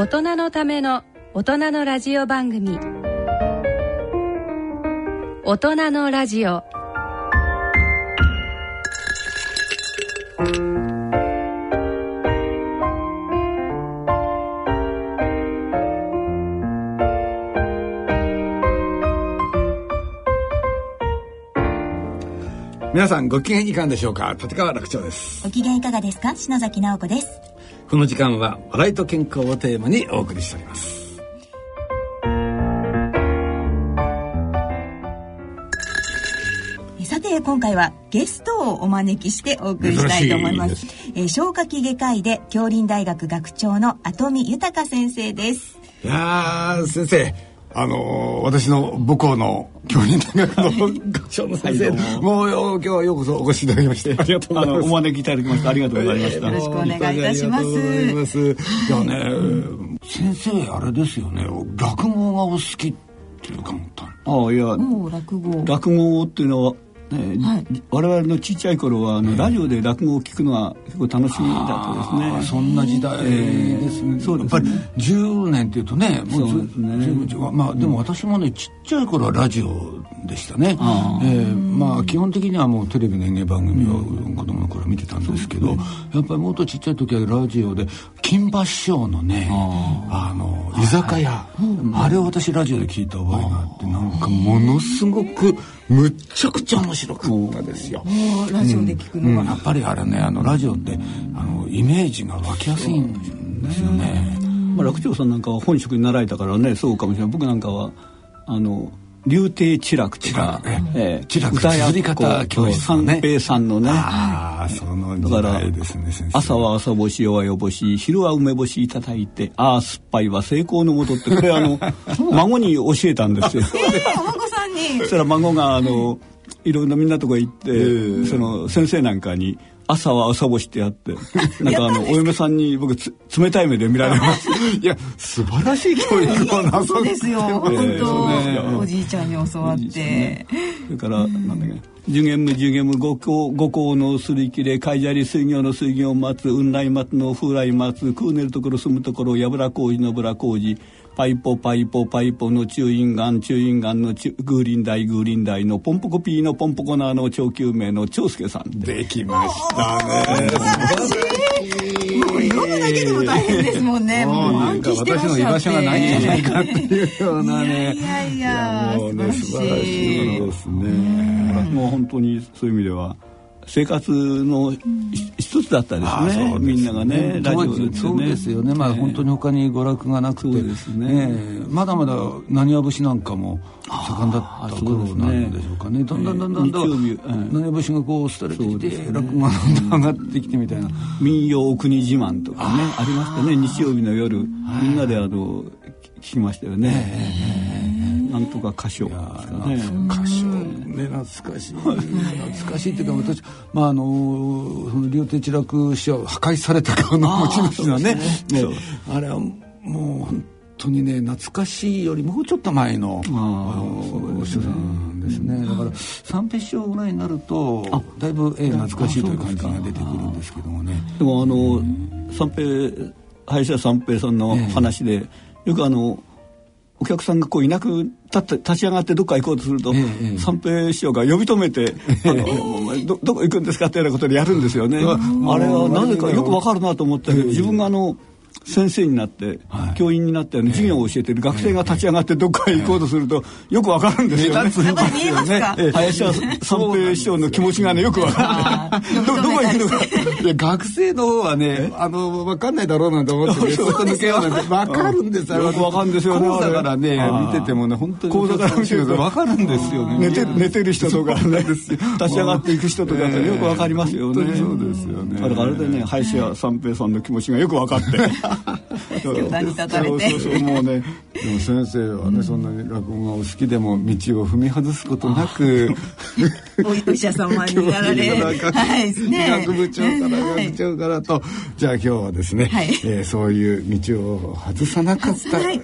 大人のための大人のラジオ番組。大人のラジオ。皆さんご機嫌いかがでしょうか？立川楽長です。ご機嫌いかがですか？篠崎直子ですこの時間は笑いと健康をテーマにお送りしております。さて今回はゲストをお招きしてお送りしたいと思います。えー、消化器外科医で京林大学学長の跡見豊先生です。いや先生あのー、私の母校の教員大学の学長の先生、はい、もう今日はようこそお越しいただきましてありがとうございます。お招きいただきましてありがとうございました。よろしくお願いいたします。ますいやね、先生あれですよね、落語がお好きっていうか思ったああいや、落語落語っていうのはね、はい、我々のちっちゃい頃はあの、ラジオで落語を聞くのは結構楽しみだったですね。そんな時代ですね。そうやっぱり10年っていうとね、もうそうですね。まあでも私もねちっちゃい頃はラジオでしたね。えー、まあ基本的にはもうテレビの演芸番組を子供の頃見てたんですけど、やっぱりもっとちっちゃい時はラジオで金馬師匠のね、あの居酒屋、あれを私ラジオで聞いた覚えがあってなんかものすごくむっちゃくちゃ面白かったですよ。ラジオで聞くのが、うん、やっぱりあれねあのラジオってあのイメージが湧きやすいんですよね。まあ、楽長さんなんかは本職に習えたからねそうかもしれない。僕なんかはあの竜亭知楽とか、えー、知楽歌や方教室三平さんのね。ああその時代ですね朝は朝干し夜は夜干し昼は梅干しいただいてああ酸っぱいは成功のもとってこれあの孫に教えたんですよ。えー、お孫さんに。そしたら孫があのいろんなみんなとこ行って、えー、その先生なんかに朝は朝干しってやって なんかあのお嫁さんに僕冷たい目で見られます。いや素晴らしい教育をなそうですよ本当、ね、おじいちゃんに教わって、ね、それからなんだっけ。受験無受験無五行五行のすり切れ海砂利水行の水行を待つ雲来待つの風来待つ空寝るところ住むところやぶら工事のぶら工事パイポパイポパイポの中陰眼中陰眼のグーリンダイグーリンダイのポンポコピーのポンポコナーの長久名の長介さん。できましたね。素晴らしいもう読むだけでも大変ですもんね。もうなんか私の居場所がないんじゃないかっていうようなね。いやいやもうね素晴らしい。ですねもう本当にそういう意味では生活の一つだったですね、みんながねラジオでそうですよね。まあ本当に他に娯楽がなくて。ですね。まだまだ浪花節なんかも盛んだった頃なんでしょうかね。だんだんだんだんだん浪花節がこう廃れてきて落語がどんどん上がってきてみたいな民謡国自慢とかねありましたね日曜日の夜みんなであの聞きましたよね。なんとか歌唱ね。歌唱ね懐かしい。懐かしいっていうか私まああのその両手地楽師匠破壊された顔の持ち主はねね。あれはもう本当にね懐かしいよりもうちょっと前のお師匠さんですね。だから三平師匠ぐらいになるとだいぶ、えー、懐かしいという感じが出てくるんですけどもね。でもあの三平林家三平さんの話で、よくあのお客さんがこういなく立って立ち上がってどっか行こうとすると、ええ、三平師匠が呼び止めて「あのどどこ行くんですか?」ってようなことでやるんですよね。あれはなぜかよくわかるなと思ったけど自分があの。先生になって、はい、教員になってあの授業を教えてる学生が立ち上がってどっかへ行こうとすると、よくわかるんですよね。ね 林家三平師匠の気持ちがねよくわかる。どどこ行くのか。いや学生の方はねあのわかんないだろうなんて思ってね、そこ抜けようなんてわかるんですよ。よくわかるんですよね。講座からね見ててもね本当に講座から見てるとわかるんですよね。寝て寝てる人とかね立ち上がっていく人とかよくわかりますよね。そうですよね。だからあれでね林家三平さんの気持ちがよくわかって。教壇に立たれて。そうそうそうもうね でも先生はね、そんなに落語がお好きでも道を踏み外すことなく お医者様になられはいね。学部長から学長からと、じゃあ今日はですね、はい、えー、そういう道を外さなかった、はい、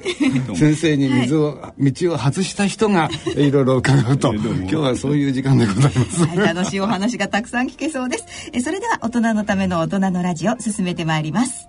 先生に水を、はい、道を外した人がいろいろ伺うと今日はそういう時間でございます、はい、楽しいお話がたくさん聞けそうです。えそれでは大人のための大人のラジオ進めてまいります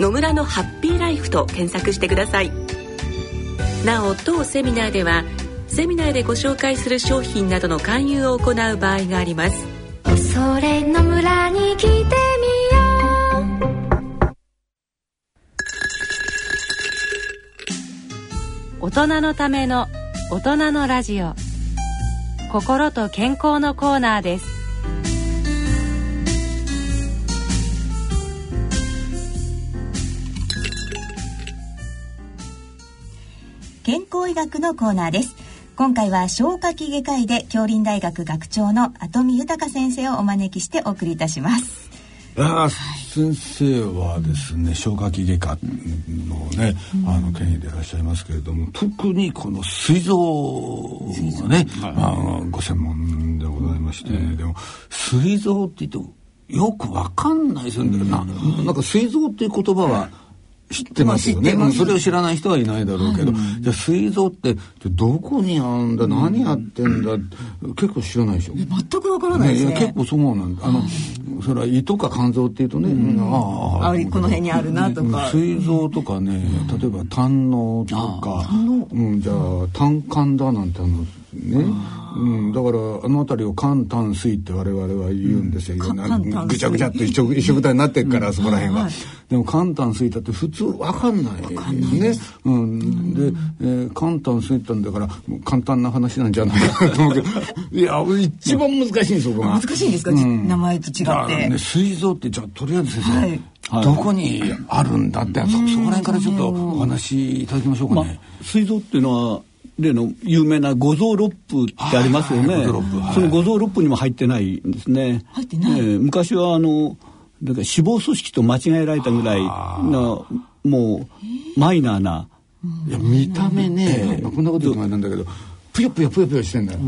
野村のハッピーライフ」と検索してください。なお当セミナーではセミナーでご紹介する商品などの勧誘を行う場合があります。それの村に来てみよう。大人のための大人のラジオ。心と健康のコーナーです健康医学のコーナーです。今回は消化器外科医で京林大学学長の後見豊先生をお招きしてお送りいたします。あ先生はですね消化器外科のね、あの権威でいらっしゃいますけれども特にこの膵臓がね、まあ、ご専門でございまして、でも膵臓って言ってよくわかんないですよね、ななんか膵臓っていう言葉は、知ってますよね、まあ、それを知らない人はいないだろうけど、はい、じゃあ膵臓ってどこにあるんだ？何やってんだ、結構知らないでしょ。全くわからないですね、ね、結構そうなんだ。あの、それは胃とか肝臓っていうとね、うん、ああこの辺にあるなとか。膵臓とかね例えば胆のとか、う。ん、じゃあ胆管だなんてあの？ね、うん、だからあの辺りを肝胆水って我々は言うんですよ、いろんなぐちゃぐちゃっと一緒一緒くたになってるから、そこら辺は、でも肝胆水だって普通わかんないね、うん、で、えー、肝胆水ったんだから簡単な話なんじゃないかなと思うけど。いや一番難しいんですそこが。難しいんですか、名前と違って。ね膵臓ってじゃあとりあえず先生、はい。どこにあるんだってそそこら辺からちょっとお話しいただきましょうかね。膵、臓っていうのは例の有名な五臓六腑ってありますよね。その五臓六腑にも入ってないんですね。入ってない？えー、昔はあのだから脂肪組織と間違えられたぐらいなもうマイナーな。いや見た目ね、こんなこと言うのなんだけど。ぷよぷよぷよぷよしてんだよ。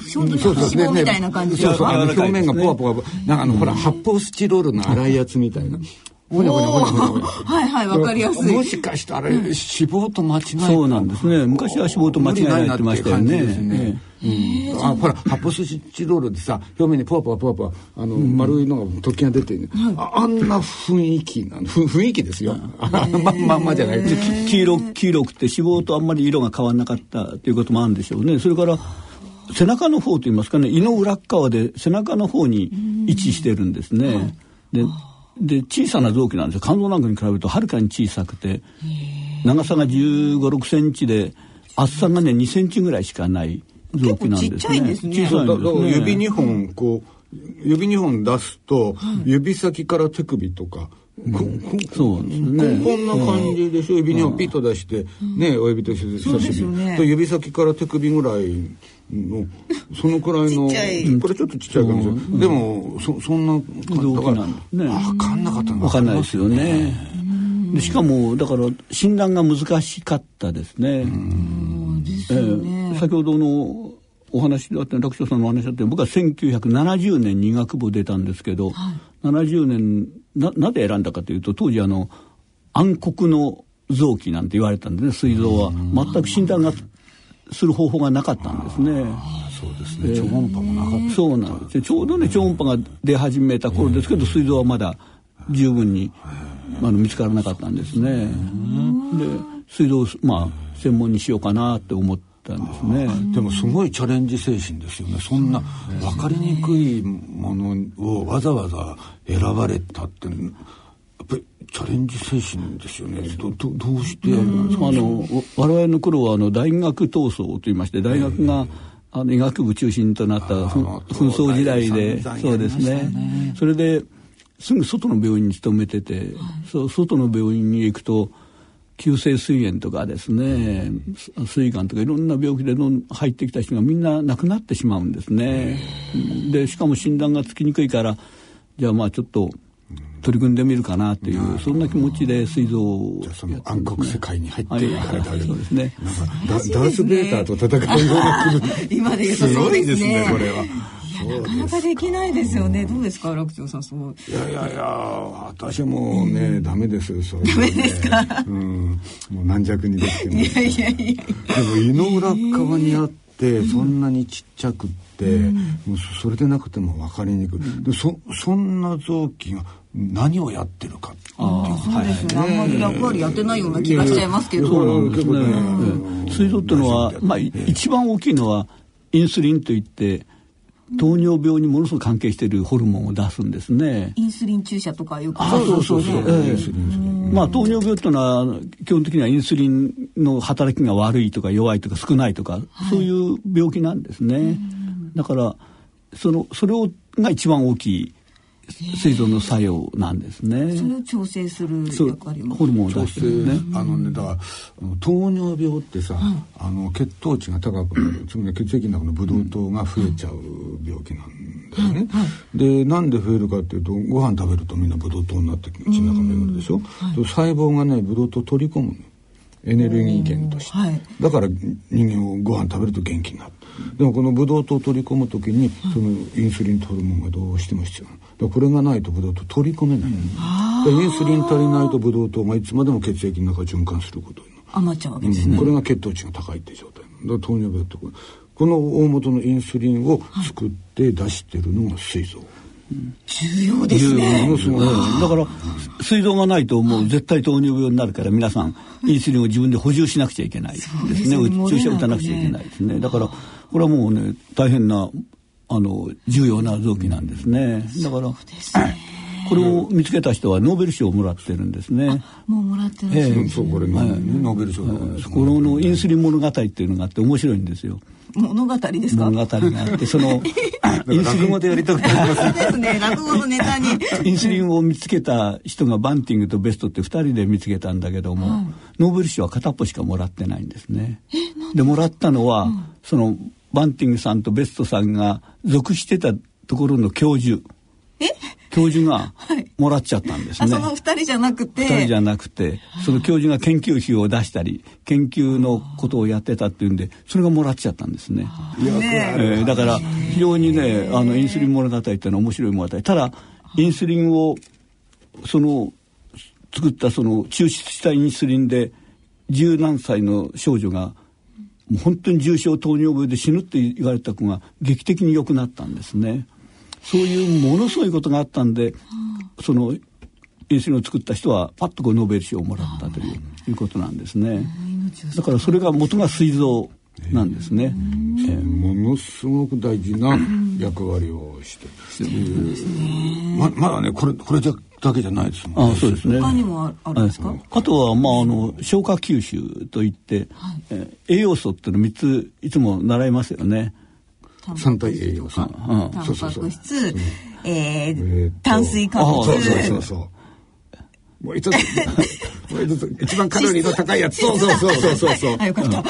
そうそう脂肪みたいな感じそうそう、あの表面がポワポワ、なんかあの、ほら、発泡スチロールの粗いやつみたいな。ほにゃほにゃほにゃほにゃはいはいわかりやすい。もしかしたら脂肪と間違えそうなんですね。昔は脂肪と間違えられてましたよね。うん、あ。ほら発泡スチロールでさ表面にポワポワポワポワあの、丸いのが突起が出てる、ああんな雰囲気な雰囲気ですよ。ままんまじゃない。黄色黄色くて脂肪とあんまり色が変わらなかったということもあるんでしょうね。それから背中の方といいますかね胃の裏側で背中の方に位置してるんですね。でで小さな臓器なんですよ肝臓なんかに比べるとはるかに小さくて長さが1 5 6センチで厚さがね2センチぐらいしかない臓器なんですね。小さいんですね。小さいんですね。指2本こう指2本出すと、指先から手首とか。そうですね。こんな感じでしょ。指2本ピッと出して、ね、親指と人差し指、と指先から手首ぐらいのそのくらいのこれちょっとちっちゃいかもしれない、でもそそんな動機なんで。すね。分かんなかった分かんないですよね。でしかもだから診断が難しかったですね。ですね、先ほどのお話であった楽勝さんのお話だって僕は1970年に医学部出たんですけど、はい、70年ななぜ選んだかというと当時あの暗黒の臓器なんて言われたんでね膵臓は。全く診断がする方法がなかったんですね。そうですね、超音波もなかったそうなんですちょうどね超音波が出始めた頃ですけど膵臓はまだ十分にあの見つからなかったんですね。で膵臓をまあ専門にしようかなって思ったんですね。でもすごいチャレンジ精神ですよね。そんな分かりにくいものをわざわざ選ばれたって。っぱりチャレンジ精神ですよね。どどどうしてあの我々の頃はあの大学闘争と言いまして大学が、あの医学部中心となった紛争時代でそうですね。それですぐ外の病院に勤めてて、はい、そう外の病院に行くと急性膵炎とかですね膵がんとかいろんな病気で入ってきた人がみんな亡くなってしまうんですね。でしかも診断がつきにくいからじゃあまあちょっと取り組んでみるかなっていう、そんな気持ちで水蔵を、じゃその暗黒世界に入っていかれたり、そうですね。ダース・ベイターと戦うような今で言うとそうですね。これは。なかなかできないですよね。どうですか、楽長さん、そう。いやいやいや、私もね、うん、ダメですよ、そうダメですか？うん、もう軟弱にできても。いやいやいや。でも胃の裏側にあって、そんなにちっちゃくって、うん、もうそれでなくても分かりにくい。でそそんな臓器が何をやってるかあそうですね、はい、あんまり役割やってないような気がしちゃいますけど。そうなんですね。膵臓っていうのは、まあ、一番大きいのはインスリンといって、糖尿病にものすごく関係しているホルモンを出すん。ですね。インスリン注射とかよくあそうそうそう。えー、まあ糖尿病っていうのは基本的にはインスリンの働きが悪いとか弱いとか少ないとか、はい、そういう病気なん。ですね。だからそのそれをが一番大きい膵臓の作用なんですね。それを調整する役割も。ホルモンを出してるね。あのね、だから糖尿病ってさ、うん、あの血糖値が高くなる、つまり血液の中のブドウ糖が増えちゃう病気なんだよね。うん、で、なんで増えるかっていうと、ご飯食べるとみんなブドウ糖になって血の中巡るでしょ。はい、細胞がね、ブドウ糖取り込むの。エネルギー源として、はい、だから人間をご飯食べると元気になるでもこのブドウ糖を取り込む時にそのインスリンホルモンがどうしても必要これがないとブドウ糖取り込めない、うん、インスリン足りないとブドウ糖がいつまでも血液の中循環することになる。余っちゃうわけですね、うん、これが血糖値が高いって状態。だから糖尿病ってこれこの大元のインスリンを作って出してるのが膵臓、重要ですね。だから水道がないともう絶対糖尿病になるから皆さんインスリンを自分で補充しなくちゃいけないですね。注射打たなくちゃいけないですね。だからこれはもうね大変なあの重要な臓器なんですね。だから。これを見つけた人はノーベル賞をもらってるんですね。もうもらってるんですね。そうこれ、ノーベル賞、このインスリン物語っていうのがあって面白いんですよ。物語ですか？物語があってそのインスリン語でやりたくなりますですね。落語のネタに。インスリンを見つけた人がバンティングとベストって2人で見つけたんだけども、はい、ノーベル賞は片っぽしかもらってないんですね。でもらったのは、うん、そのバンティングさんとベストさんが属してたところの教授え？教授がもらっちゃったんですね。その二人じゃなくて。二人じゃなくて、その教授が研究費を出したり、研究のことをやってたっていうんで、それがもらっちゃったんですね。ねえー、だから、非常にね、あの、インスリン物語っていうのは面白い物語。ただ、インスリンを、その、作ったその抽出したインスリンで、十何歳の少女が、もう本当に重症糖尿病で死ぬって言われた子が劇的に良くなったんですね。そういうものすごいことがあったんで、そのインスリンを作った人はパッとこうノーベル賞をもらったといういうことなんですね。だからそれが元が膵臓なんですね。えー、ものすごく大事な役割をしてままだねこれこれじゃだけじゃないですもんね。あそうですね。他にもあるんですか？あとはまああの消化吸収といって、はい、えー、栄養素っていうの三ついつも習いますよね。三体栄養素。タンパク質、えー、炭水化物。そうそうそうそう。もう一つ、もう一つ、一番カロリーの高いやつ。そうそうそうそうそうそう。あ、よかった。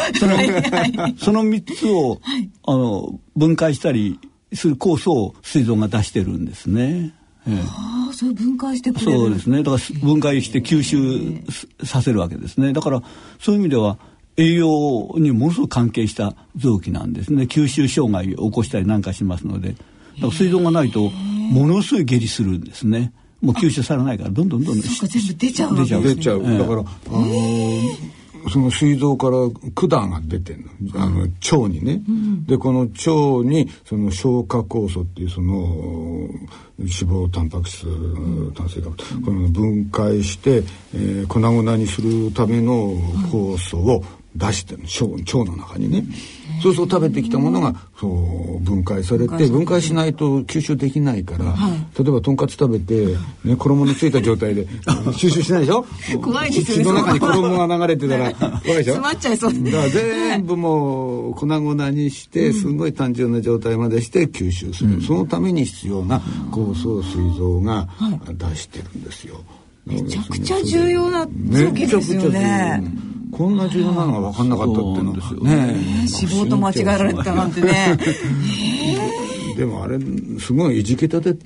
その三つを、あの、分解したりする酵素を膵臓が出してるんですね。ああ、それ分解してくれる。そうですね。だから分解して吸収させるわけですね。だからそういう意味では栄養にものすごく関係した臓器なんですね。吸収障害を起こしたりなんかしますので。だから膵臓がないとものすごい下痢するんですね。もう吸収されないからどんどんどんどんそうか全部出ちゃう出ちゃう。出ちゃう、だからあのーその膵臓から管が出てるの。あの腸にね、うん、でこの腸にその消化酵素っていうその脂肪タンパク質、炭水化物、この分解して、えー、粉々にするための酵素を出してる腸腸の中にね、そうそう食べてきたものがそう分解されて分解しないと吸収できないから、はい、例えばとんかつ食べて、ね、衣のついた状態で吸 収しないでしょ？怖いですよね。の中に衣が流れてたら怖いでしょ？詰まっちゃいそうだから全部もう粉々にしてすごい単純な状態までして吸収する、うん、そのために必要な酵素膵臓が出してるんですよ。めちゃくちゃ重要な臓器ですよね。こんな重要。なのが分かんなかったってですよね。脂肪と間違えられたなんてね。でもあれすごいいじけたで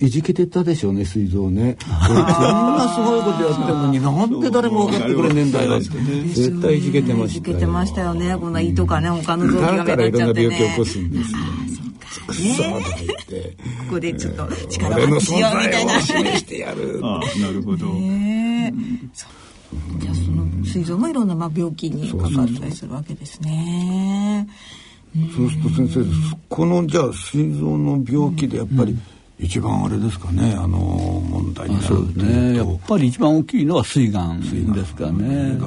いじけてたでしょうね膵臓ね。こんなすごいことやってるのになんで誰も分かってくれねえんだよって。絶対いじけてましたよ。いじけてましたよね。こんな胃とかね他の臓器が目立っちゃってね。だからいろんな病気起こすんですよくそとか言ってここでちょっと力を発揮しようみたいな。示してやる。あなるほど、え。じゃあその膵臓もいろんなまあ病気にかかったりするわけですね。そうすると先生このじゃあ膵臓の病気でやっぱり、一番あれですかねあの問題になるそうですね。やっぱり一番大きいのは膵がんですかね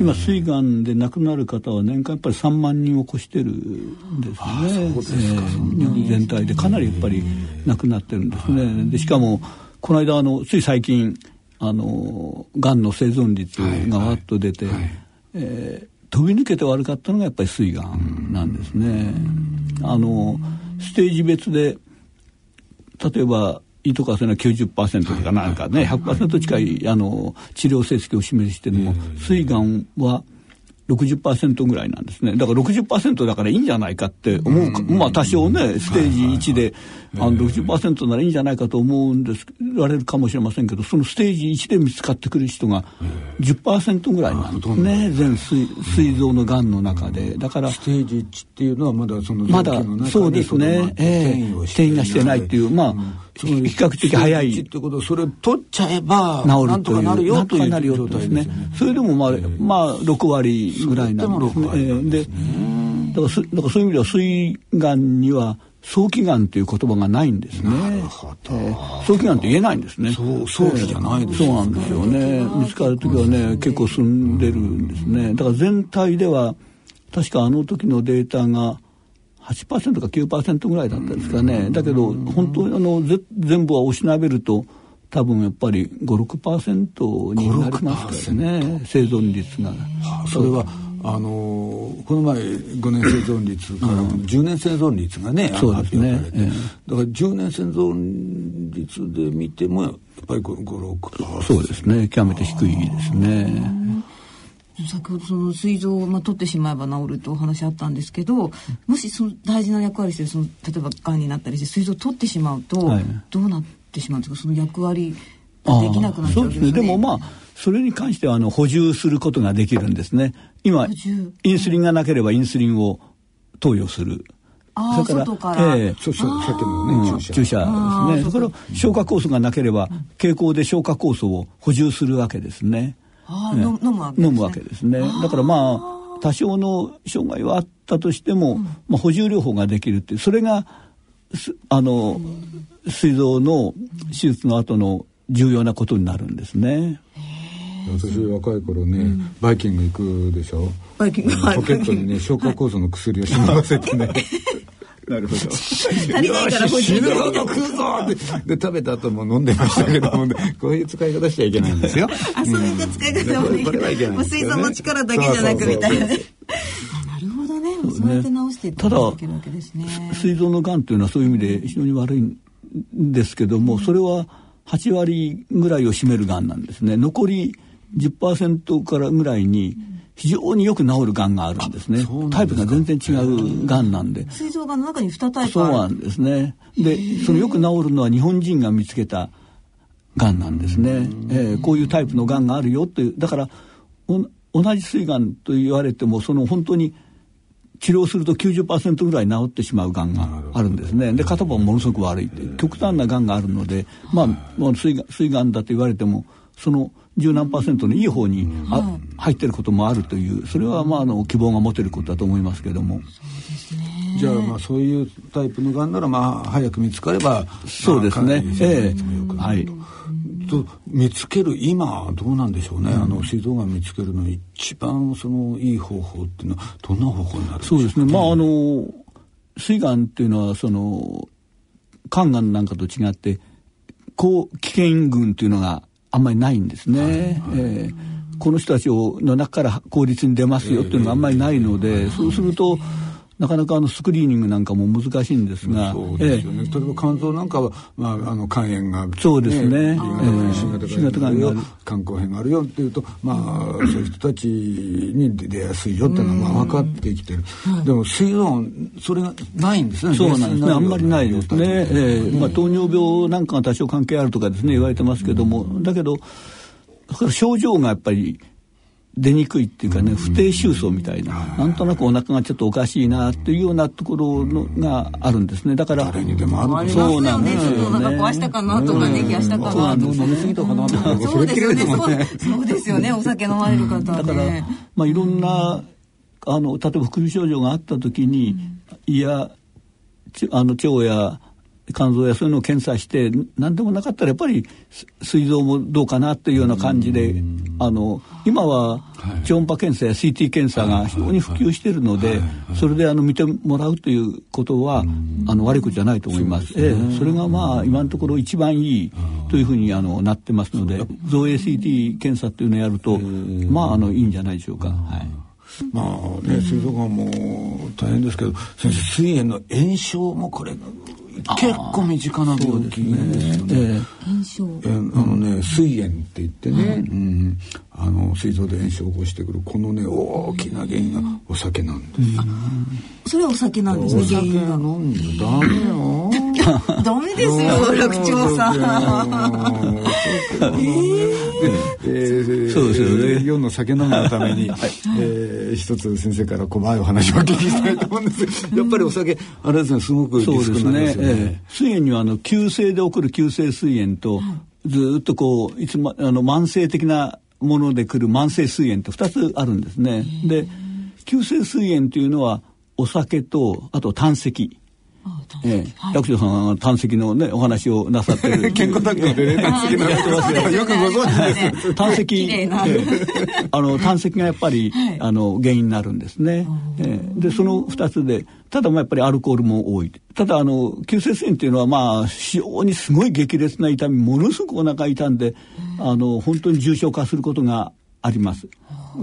今膵がんで亡くなる方は年間やっぱり3万人を超してるんですね。えー、日本全体でかなりやっぱり亡くなってるんですね。でしかもこの間あのつい最近あのがんの生存率がわっと出て、はい。はい、えー、飛び抜けて悪かったのがやっぱり膵がんなんですね。あのステージ別で例えば胃とかそういうのは90%とかなんかね、100%近いあの治療成績を示しても、膵がんは60%ぐらいなんですね。だから60%だからいいんじゃないかって思うか、まあ多少ね、ステージ1で、あの60%ならいいんじゃないかと思うんです、言われるかもしれませんけど、そのステージ1で見つかってくる人が10%ぐらいなんですね、全膵臓のがんの中で。だから。ステージ1っていうのはまだそのまだ、そうですね、ええ転移がしてないっていう、まあ、比較的早い。ってことそれ取っちゃえば、治るという。なるよという状態ですね。それでもまあ、まあ、6割ぐらいなんですね。で、だからそだからそういう意味では、膵がんには、早期がんという言葉がないんですね。えー、早期がんって言えないんですね。そう早期じゃないです、ね、そうなんですよね。見つかる時はね、結構進んでるんですね。だから全体では、確かあの時のデータが、8%か9%ぐらいだったですかね。だけど、本当にあの、全部はおしなべると、多分やっぱり5、6%になりますからね、生存率が。それは、あのこの前5年生存率から10年生存率がね、うん、そうですね、えだから10年生存率で見てもやっぱり56%そうですね。極めて低いですね。先ほどその膵臓を、まあ、取ってしまえば治るとお話あったんですけどもしその大事な役割してその例えばがんになったりして膵臓を取ってしまうと、はい、どうなってしまうんですか？その役割ができなくなっちゃうんですね。でもまあそれに関してはあの補充することができるんですね。今インスリンがなければインスリンを投与する。それから、えー、そうそうさっきのね、注射ですね。それから消化酵素がなければ経口で消化酵素を補充するわけですね。あ飲むわけですね。飲むわけですね。だからまあ多少の障害はあったとしても、まあ補充療法ができるってそれがあの膵臓の手術の後の重要なことになるんですね。私若い頃ね、うん、バイキング行くでしょ？バイキング。ポケットにね消化酵素の薬をしまわせてね なるほど。足りないから死ぬほど食うぞって。で、食べた後も飲んでましたけども、ね、こういう使い方しちゃいけないんですよ。あ、そういった使い方もできない。もう水槽の力だけじゃなくみたいなね。なるほどね。そうやって直していっていけるわけですね。膵臓の癌というのはそういう意味で非常に悪いんですけども、それは8割ぐらいを占める癌なんですね。残り10%からぐらいに非常によく治るがんがあるんですね。タイプが全然違うがんなんで。膵臓がんの中に2タイプそうなんですね。で、そのよく治るのは日本人が見つけたがんなんですね。えー、こういうタイプのがんがあるよという。だから同じ膵がんと言われてもその本当に治療すると90%ぐらい治ってしまうがんがあるんですね。で片方ものすごく悪いって極端ながんがあるので、まあ膵がんだと言われてもその十何パーセントのいい方に、うん、あ入ってることもあるというそれはまああの希望が持てることだと思いますけども。じゃあまあそういうタイプのがんならまあ早く見つかればそうですね。ええ。はい。と見つける今どうなんでしょうね、うん、あの膵臓がん見つけるのに一番そのいい方法っていうのはどんな方法になるんでしょそうですね。まああの膵がんっていうのはその肝がんなんかと違って高危険群っていうのがあんまりないんですね。はいはい、えー、この人たちをの中から効率に出ますよっていうのがあんまりないので、そうするとなかなかあのスクリーニングなんかも難しいんですが、そうですよね、ええ、例えば肝臓なんかは、まあ、あの肝炎が、ね、そうですね。新型肝炎がある。肝硬変がある。よっていうと、まあ、そういう人たちに出やすいよっていうのはまあ分かってきてる、でも膵臓それがないんですね。そうなんですね。あんまりないですね、ええ。まあ、糖尿病なんかが多少関係あるとかですね言われてますけども、だけど症状がやっぱり出にくいっていうかね、不定収束みたいな、なんとなくお腹がちょっとおかしいなっていうようなところのがあるんですね。だから、誰にでもあるそうなんですよね。お腹壊したかなとかね、冷やしたかなとか。飲みすぎたかなとか。そうですよね。そうですよね。お酒飲まれる方だから、まあいろんな、あの、例えば副症状があった時に、いや、あの、腸や、肝臓やそういうのを検査して何でもなかったらやっぱり膵臓もどうかなというような感じであの今は超音波検査や CT 検査が非常に普及しているのでそれであの見てもらうということはあの悪いことじゃないと思います。ええ、それがまあ今のところ一番いいというふうにあのなってますので造影 CT 検査っていうのをやるとまああのいいんじゃないでしょうか。はい。まあね、膵臓がんも大変ですけど先生膵炎の炎症もこれ結構身近な病気ですよね。炎症。あのね、膵炎って言ってね、うん、あの膵臓で炎症を起こしてくるこのね大きな原因がお酒なんです。それはお酒なんですね。お酒飲んじゃダメよ。ダメですよ、楽長さん。えー、そうですよね。夜の酒飲みのために、はい、えー、一つ先生から怖いお話をお聞きしたいと思うんですやっぱりお酒、あれですね、すごくリスクなんですよね。ねえー、膵炎にはあの急性で起こる急性膵炎と、ずっとこういつもあの慢性的なもので来る慢性膵炎と2つあるんですね。で急性膵炎というのはお酒とあと胆石ええ、役所さんは胆石のねお話をなさってる。健康タッグでね胆石のやってますよ。よくご存知です。胆石。あの胆石がやっぱり、あの原因になるんですね、ええ、でその二つでただまあやっぱりアルコールも多い。ただあの急性腺っていうのはまあ非常にすごい激烈な痛みものすごくお腹痛んであの本当に重症化することがあります、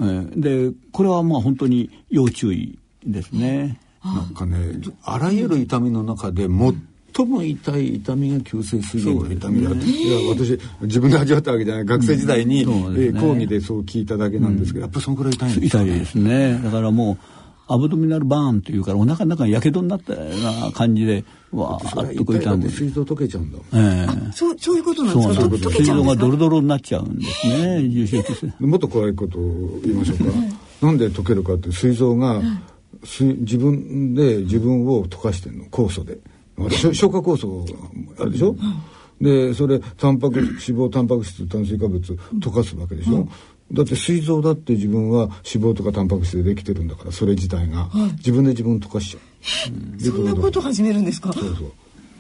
ええ、でこれはまあ本当に要注意ですね、なんかねあらゆる痛みの中で最も痛い痛みが急性膵炎の痛みだって、いや私自分で味わったわけじゃない。学生時代に、うんね、えー、講義でそう聞いただけなんですけど、やっぱそのくらい痛いんですか、ね、痛いですね。だからもうアブドミナルバーンというからお腹の中がやけどになったような感じでわーっとこう痛んで膵臓溶けちゃうんだ、えー、そうそういうことなんですか？膵臓がドロドロになっちゃうんですね重症化。もっと怖いことを言いましょうか、なんで溶けるかって膵臓が、自分で自分を溶かしてんの。酵素で。消化酵素あるでしょ、でそれタンパク 脂肪タンパク質炭水化物溶かすわけでしょ、だって膵臓だって自分は脂肪とかタンパク質でできてるんだからそれ自体が、自分で自分溶かしちゃう、うん、そんなこと始めるんですか？そうそう。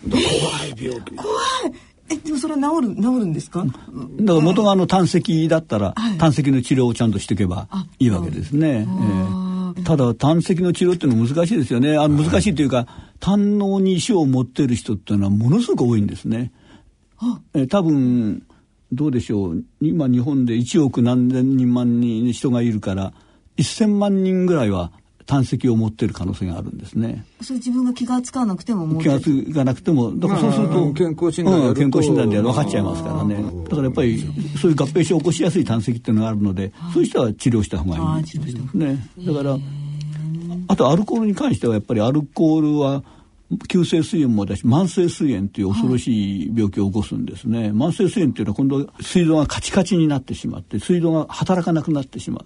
怖い病気。怖い。えでもそれ治る治るんですか？だから元があの胆石だったら、はい、胆石の治療をちゃんとしていけばいいわけですね、えーただ胆石の治療っていうのは難しいですよね。あの難しいというか胆のに石を持っている人っていうのはものすごく多いんですね。え多分どうでしょう。今日本で1億何千人万人人がいるから1,000万人ぐらいは胆石を持っている可能性があるんですね。それ自分が気が付かなくても気が付かなくてもだからそうすると、健康診断、うん、健康診断で分かっちゃいますからね。だからやっぱりそういう合併症を起こしやすい胆石っていうのがあるのでそういう人は治療した方がいい。ですね。だからあとアルコールに関してはやっぱりアルコールは急性膵炎もだし慢性膵炎という恐ろしい病気を起こすんですね、はい、慢性膵炎っていうのは今度膵臓がカチカチになってしまって膵臓が働かなくなってしまう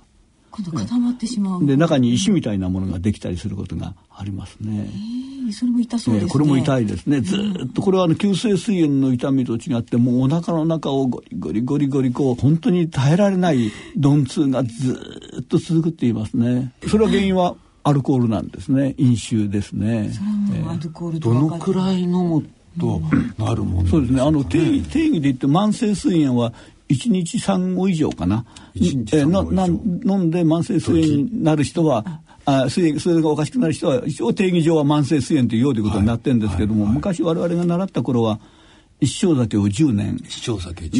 固まってしまう、で中に石みたいなものができたりすることがありますね。それも痛そうですね。これも痛いですね。ずっとこれはあの急性膵炎の痛みと違ってもうお腹の中をゴリゴリゴリゴリこう本当に耐えられない鈍痛がずっと続くって言いますね。それは原因はアルコールなんですね。飲酒ですね。アルコールどのくらい飲むとなるもん、ね、そうですねあの定義定義で言って慢性膵炎は1日3合以上かな。1日3合以上。飲んで慢性膵炎になる人は、あそれがおかしくなる人は、一応定義上は慢性膵炎というようということになってるんですけども、はい。はいはい、昔我々が習った頃は、一生酒を10年。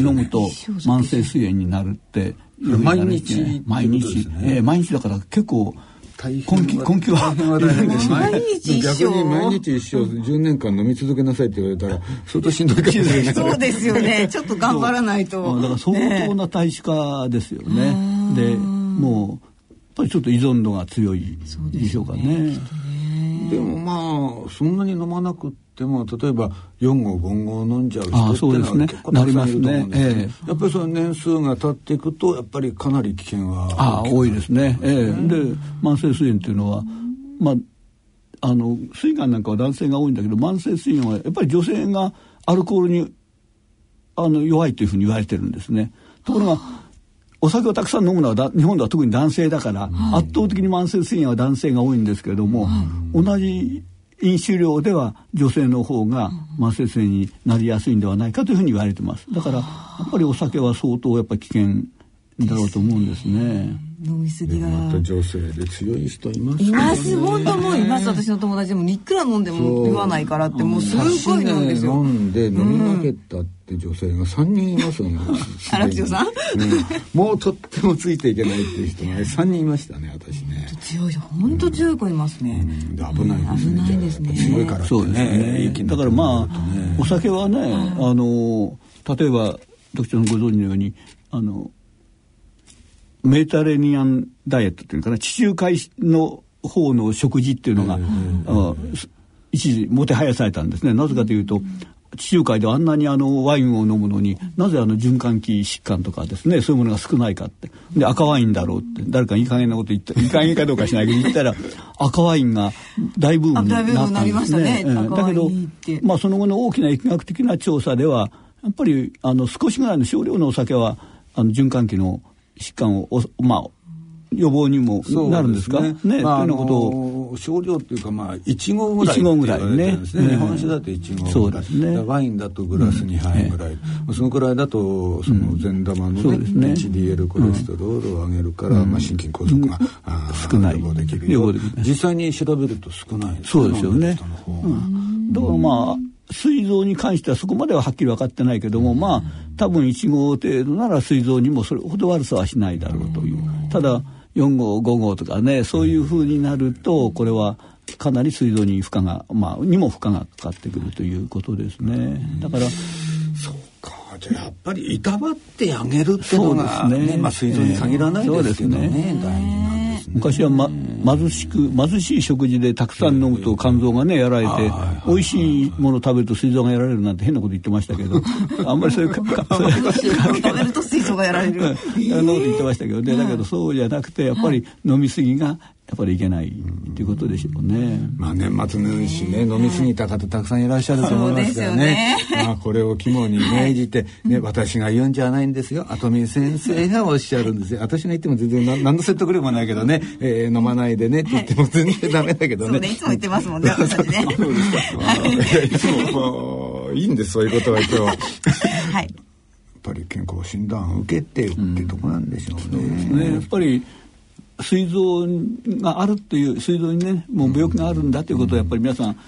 飲むと慢性膵炎になるって毎日毎日、ねえー、毎日だから結構根気根気は。毎日一生逆に毎日一生10年間飲み続けなさいって言われたら相当しんどいかもしれない。そうですよね。ちょっと頑張らないと。だから相当な体脂化ですよね。でもうやっぱりちょっと依存度が強いでしょうかね。でもまあそんなに飲まなくても例えば4号5号飲んじゃう人っていうのは結構たくさんいると思うんですね、やっぱりその年数が経っていくとやっぱりかなり危険はあ多いですね、えー、で慢性膵炎っていうのはまああの膵がんなんかは男性が多いんだけど慢性膵炎はやっぱり女性がアルコールにあの弱いというふうに言われてるんですね。ところがお酒をたくさん飲むのは日本では特に男性だから、はい、圧倒的に慢性膵炎は男性が多いんですけれども、はい、同じ飲酒量では女性の方が慢性性になりやすいんではないかというふうに言われてます。だからやっぱりお酒は相当やっぱ危険だろうと思うんですね。飲みすぎが。また女性で強い人います、ね、います、本当もういます。私の友達でもいくら飲んでも言わないからって、もうすごい飲んですよ。飲んで飲み負けたって女性が3人いますね。荒木さん、うん、もうとってもついていけないっていう人が3人いましたね、私ね。強い、本当強い子いますね。うん、危ないですね。危ないですね。強いからそうですね。だからまあ、お酒はね、あの、例えば、特徴のご存知のように、あの、メータレニアンダイエットっていうかな地中海の方の食事っていうのが、一時もてはやされたんですね。なぜかというと、地中海であんなにあのワインを飲むのになぜあの循環器疾患とかですねそういうものが少ないかって。で赤ワインだろうって。誰かいい加減なこと言ったいい加減かどうかしないけど言ったら赤ワインが大ブームになったんですね。ね。だけどまあその後の大きな疫学的な調査ではやっぱりあの少しぐらいの少量のお酒はあの循環器の疾患をまあ予防にもなるんですか？ね。ね、まあ、ということを。少量っていうか、まあ、1合ぐらい。1合ぐらいね。日本酒だと1合ぐらい。そうですね。ワインだとグラス2杯ぐらい。うん、そのくらいだと、その善玉のね、うん、ね HDL コレステロールを上げるから、うん、まあ、心筋梗塞が、少ない。予防できる。実際に調べると少ないそうですよね。だからまあ、膵臓に関してはそこまでははっきり分かってないけども、まあ多分1号程度なら膵臓にもそれほど悪さはしないだろうという。ただ4号5号とかねそういうふうになるとこれはかなり膵臓に負荷がまあにも負荷がかかってくるということですね。だからそうか。じゃあやっぱりいたばってあげるっていうのがね。ねまあ膵臓に限らないですけどねね。大事な。昔は、ま、貧しく貧しい食事でたくさん飲むと肝臓がねやられて美味しいもの食べると膵臓がやられるなんて変なこと言ってましたけど あんまりそういうか食べると膵臓がやられる。そんなこと言ってましたけどね。だけどそうじゃなくてやっぱり飲み過ぎがやっぱりいけないっていうことでしょうね。まあ年末年始ね、飲み過ぎた方たくさんいらっしゃると思いますからね。ねまあこれを肝に銘じて、ね、私が言うんじゃないんですよ。跡見先生がおっしゃるんですよ。私が言っても全然何の説得力もないけどね、えー、飲まないでねって言っても全然ダメだけどね。ねいつも言ってますもんね、私ね。いつも、いいんです、そういうことは今日。はい。やっぱり健康診断を受けてってとこなんでしょうね。うん、ねやっぱり膵臓があるという膵臓にねもう病気があるんだということをやっぱり皆さん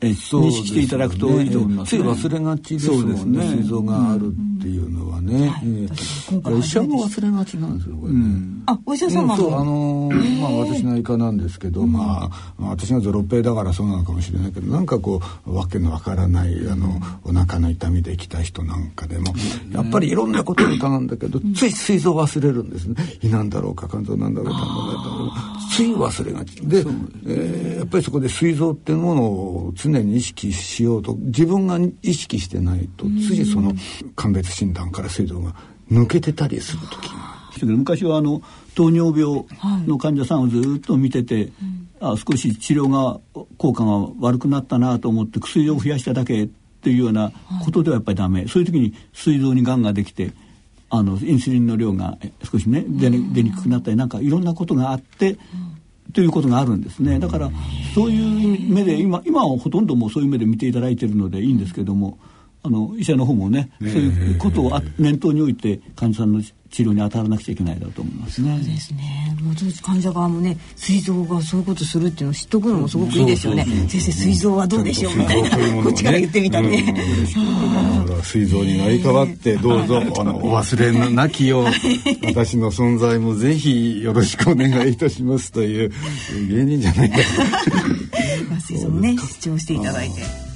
認識していただくといいと。思います、ね、つい忘れがちですもんね。膵臓があるっていうのはね、医者も忘れがちなんですよこれね、あお医者様そうあのまあ私の医科なんですけど、まあ私がゾロペだからそうなのかもしれないけどなんかこうわけのわからないあのお腹の痛みで来た人なんかでもやっぱりいろんなことを疑うんだけどつい膵臓忘れるんですね。胃なんだろうか肝臓なんだろうかなんだろう。つい忘れがち。で、えー、やっぱりそこで膵臓っていうものを常に意識しようと自分が意識してないとついその鑑別診断から制度が抜けてたりする時。が。昔はあの糖尿病の患者さんをずっと見てて、はい、あ少し治療が効果が悪くなったなと思って薬を増やしただけっていうようなことではやっぱりダメ、はい、そういう時に膵臓にがんができてあのインスリンの量が少しね出に出にくくなったりなんかいろんなことがあって、ということがあるんですね。だからそういう目で今今はほとんどもうそういう目で見ていただいているのでいいんですけども。あの医者の方もねそういうことを念頭に置いて患者さんの治療に当たらなくちゃいけないだと思いますね。そうですね。もう患者側もね、膵臓がそういうことするっていうのを知っとくのもすごくいいですよね。先生、膵臓はどうでしょうみたいな、こっちから言ってみたね。膵臓に成り代わってどうぞあのお忘れなきよう私の存在もぜひよろしくお願いいたしますという芸人じゃない か。膵臓ね主張していただいて。